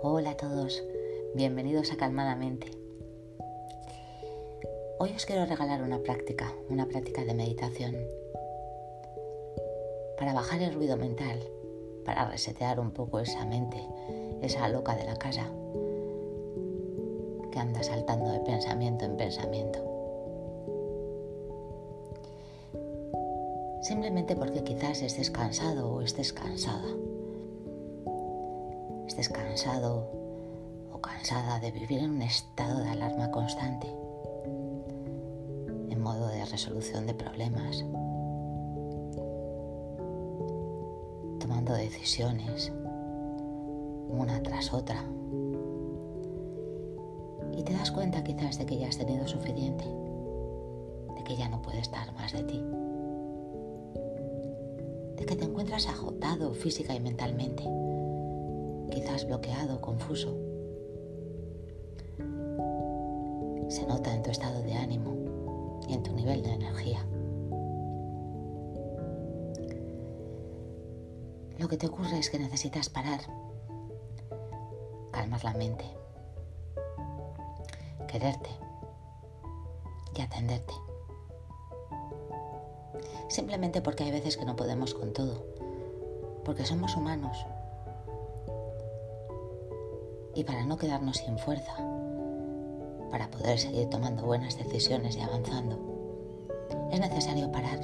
Hola a todos, bienvenidos a Calmadamente. Hoy os quiero regalar una práctica, una práctica de meditación para bajar el ruido mental, para resetear un poco esa mente, esa loca de la casa que anda saltando de pensamiento en pensamiento. Simplemente porque quizás estés cansado o estés cansada estés cansado o cansada de vivir en un estado de alarma constante, en modo de resolución de problemas, tomando decisiones una tras otra. Y te das cuenta quizás de que ya has tenido suficiente, de que ya no puede estar más de ti, de que te encuentras agotado física y mentalmente quizás bloqueado, confuso. Se nota en tu estado de ánimo y en tu nivel de energía. Lo que te ocurre es que necesitas parar, calmar la mente, quererte y atenderte. Simplemente porque hay veces que no podemos con todo, porque somos humanos y para no quedarnos sin fuerza, para poder seguir tomando buenas decisiones y avanzando, es necesario parar.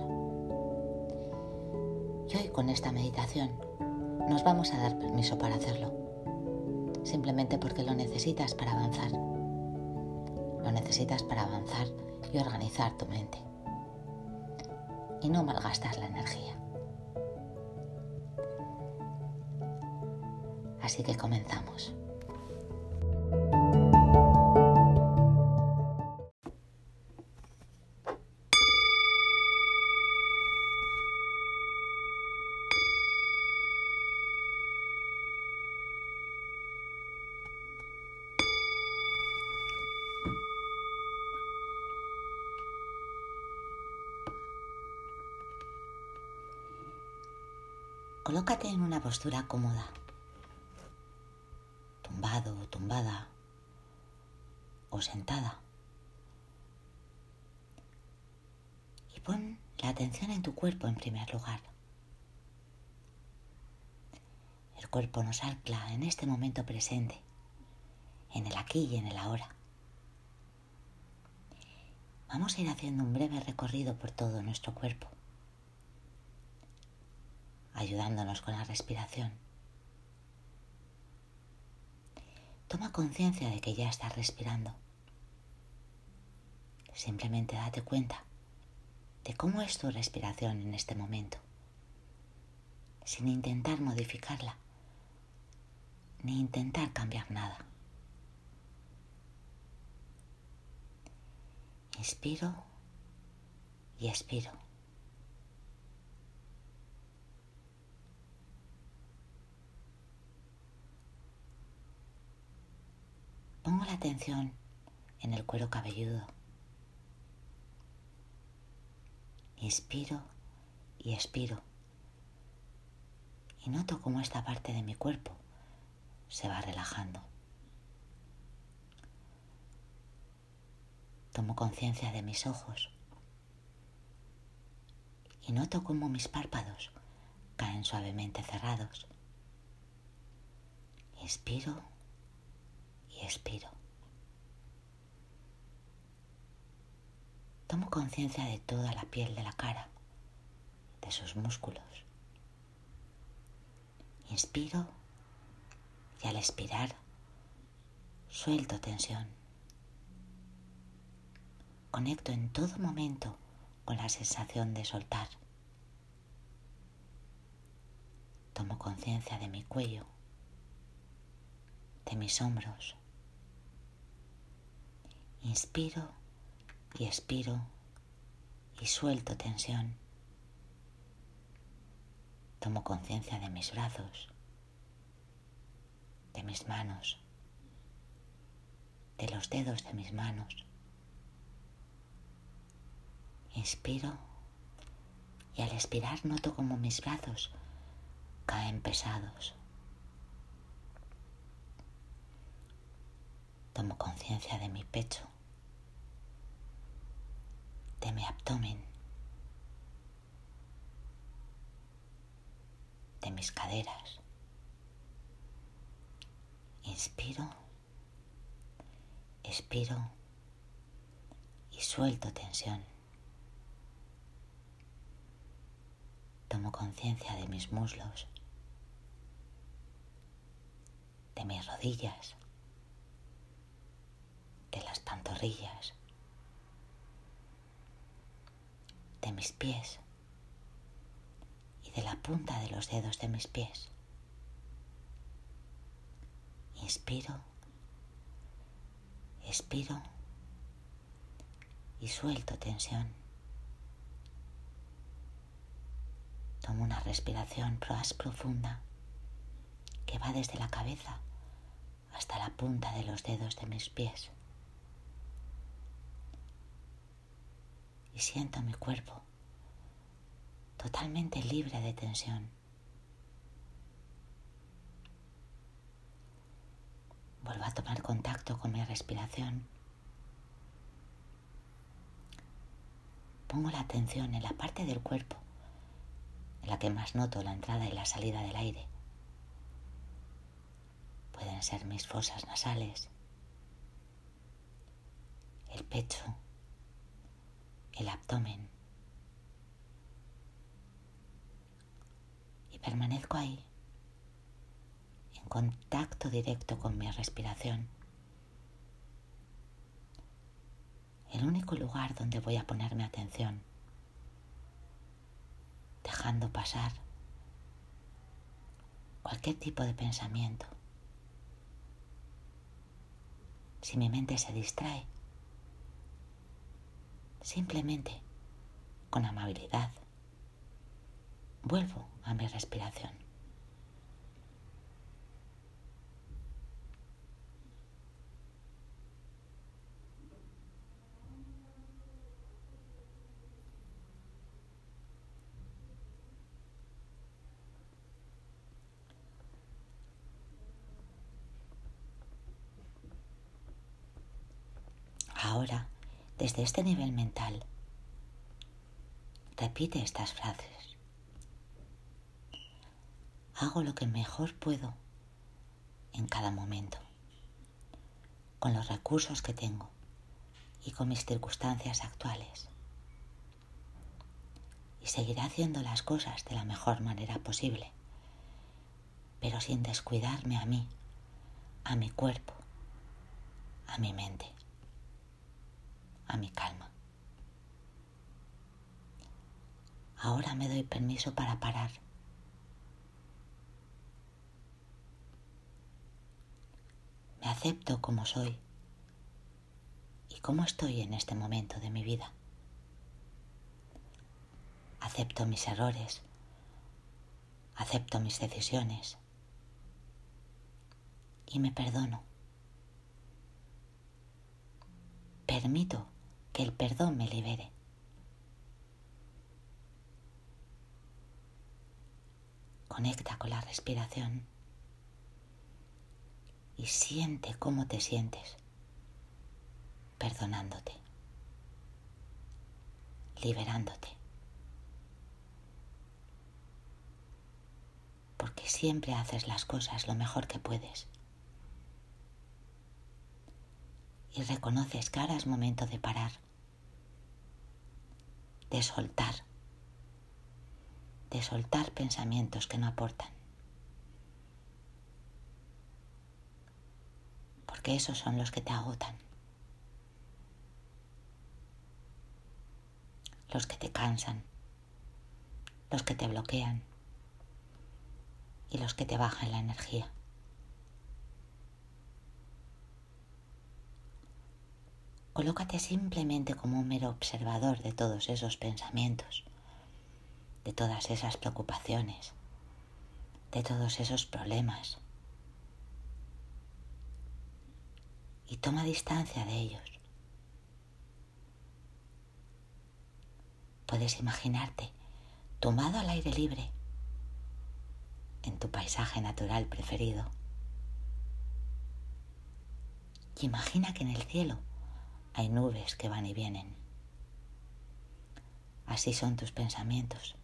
Y hoy con esta meditación nos vamos a dar permiso para hacerlo, simplemente porque lo necesitas para avanzar. Lo necesitas para avanzar y organizar tu mente. Y no malgastar la energía. Así que comenzamos. Colócate en una postura cómoda, tumbado o tumbada o sentada. Y pon la atención en tu cuerpo en primer lugar. El cuerpo nos ancla en este momento presente, en el aquí y en el ahora. Vamos a ir haciendo un breve recorrido por todo nuestro cuerpo ayudándonos con la respiración. Toma conciencia de que ya estás respirando. Simplemente date cuenta de cómo es tu respiración en este momento, sin intentar modificarla, ni intentar cambiar nada. Inspiro y expiro. Pongo la atención en el cuero cabelludo. Inspiro y expiro. Y noto cómo esta parte de mi cuerpo se va relajando. Tomo conciencia de mis ojos y noto cómo mis párpados caen suavemente cerrados. Inspiro y expiro. Tomo conciencia de toda la piel de la cara, de sus músculos. Inspiro y al expirar suelto tensión. Conecto en todo momento con la sensación de soltar. Tomo conciencia de mi cuello, de mis hombros, Inspiro y expiro y suelto tensión. Tomo conciencia de mis brazos, de mis manos, de los dedos de mis manos. Inspiro y al expirar noto como mis brazos caen pesados. Tomo conciencia de mi pecho, de mi abdomen, de mis caderas. Inspiro, expiro y suelto tensión. Tomo conciencia de mis muslos, de mis rodillas, de las pantorrillas, de mis pies y de la punta de los dedos de mis pies. Inspiro, expiro y suelto tensión. Tomo una respiración más profunda que va desde la cabeza hasta la punta de los dedos de mis pies. Y siento mi cuerpo totalmente libre de tensión. Vuelvo a tomar contacto con mi respiración pongo la atención en la parte del cuerpo en la que más noto la entrada y la salida del aire. Pueden ser mis fosas nasales, el pecho, el abdomen. Y permanezco ahí, en contacto directo con mi respiración. el único lugar donde voy a ponerme atención, dejando pasar cualquier tipo de pensamiento. Si mi mente se distrae, simplemente con amabilidad vuelvo a mi respiración. Ahora, desde este nivel mental, repite estas frases. Hago lo que mejor puedo en cada momento, con los recursos que tengo y con mis circunstancias actuales. Y seguiré haciendo las cosas de la mejor manera posible, pero sin descuidarme a mí, a mi cuerpo, a mi mente a mi calma. Ahora me doy permiso para parar. Me acepto como soy y cómo estoy en este momento de mi vida. Acepto mis errores, acepto mis decisiones y me perdono. Permito que el perdón me libere. Conecta con la respiración y siente cómo te sientes perdonándote, liberándote. Porque siempre haces las cosas lo mejor que puedes. Y reconoces que ahora es momento de parar, de soltar, de soltar pensamientos que no aportan. Porque esos son los que te agotan, los que te cansan, los que te bloquean. Y los que te bajan la energía. Colócate simplemente como un mero observador de todos esos pensamientos, de todas esas preocupaciones, de todos esos problemas. Y toma distancia de ellos. Puedes imaginarte tumbado al aire libre en tu paisaje natural preferido Y imagina que en el cielo hay nubes que van y vienen. Así son tus pensamientos.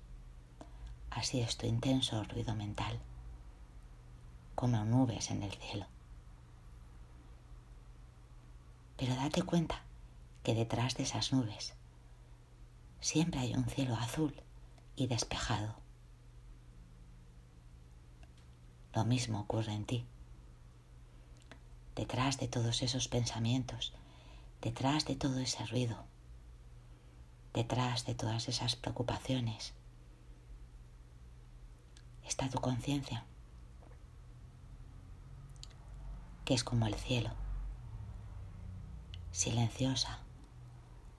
Así es tu intenso ruido mental, como nubes en el cielo. Pero date cuenta que detrás de esas nubes siempre hay un cielo azul y despejado. Lo mismo ocurre en ti. Detrás de todos esos pensamientos, detrás de todo ese ruido, detrás de todas esas preocupaciones, está tu conciencia, que es como el cielo, silenciosa,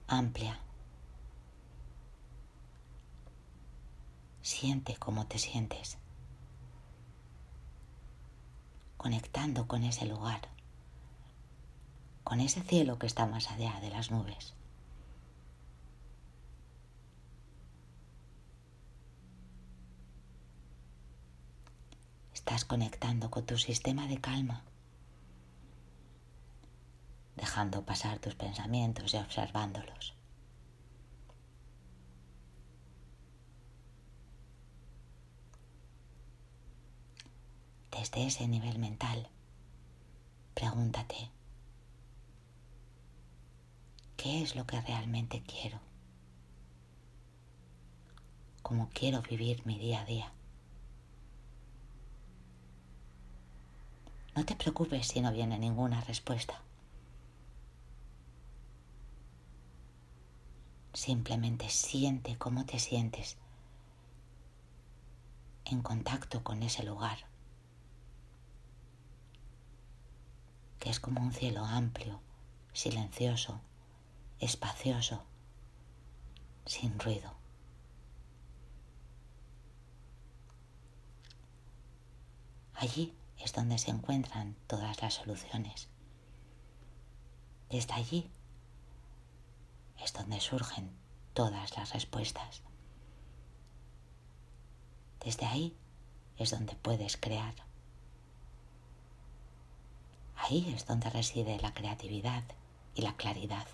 amplia. Siente cómo te sientes, conectando con ese lugar, con ese cielo que está más allá de las nubes. Estás conectando con tu sistema de calma, dejando pasar tus pensamientos y observándolos. Desde ese nivel mental, pregúntate, ¿qué es lo que realmente quiero? ¿Cómo quiero vivir mi día a día? No te preocupes si no viene ninguna respuesta. Simplemente siente cómo te sientes en contacto con ese lugar, que es como un cielo amplio, silencioso, espacioso, sin ruido. Allí es donde se encuentran todas las soluciones. Desde allí es donde surgen todas las respuestas. Desde ahí es donde puedes crear. Ahí es donde reside la creatividad y la claridad.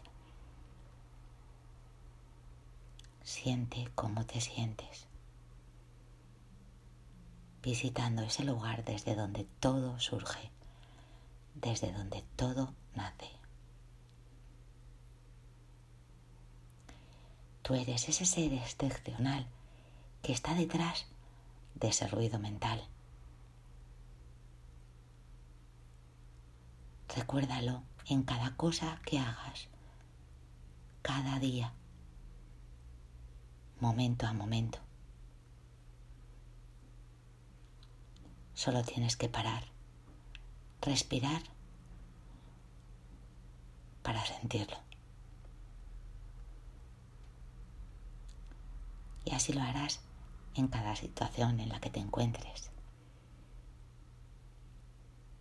Siente cómo te sientes visitando ese lugar desde donde todo surge, desde donde todo nace. Tú eres ese ser excepcional que está detrás de ese ruido mental. Recuérdalo en cada cosa que hagas, cada día, momento a momento. Solo tienes que parar, respirar para sentirlo. Y así lo harás en cada situación en la que te encuentres,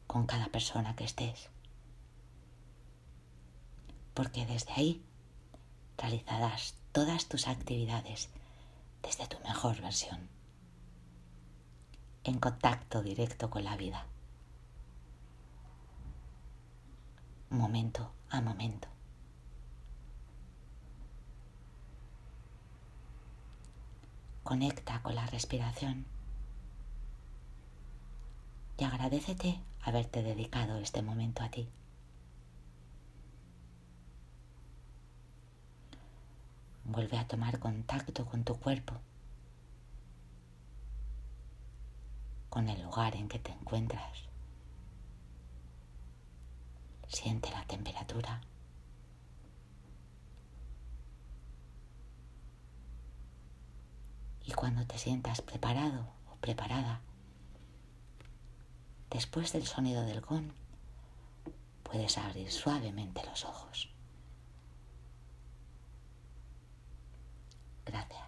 con cada persona que estés. Porque desde ahí realizarás todas tus actividades desde tu mejor versión en contacto directo con la vida, momento a momento. Conecta con la respiración y agradecete haberte dedicado este momento a ti. Vuelve a tomar contacto con tu cuerpo con el lugar en que te encuentras. Siente la temperatura. Y cuando te sientas preparado o preparada, después del sonido del gong, puedes abrir suavemente los ojos. that.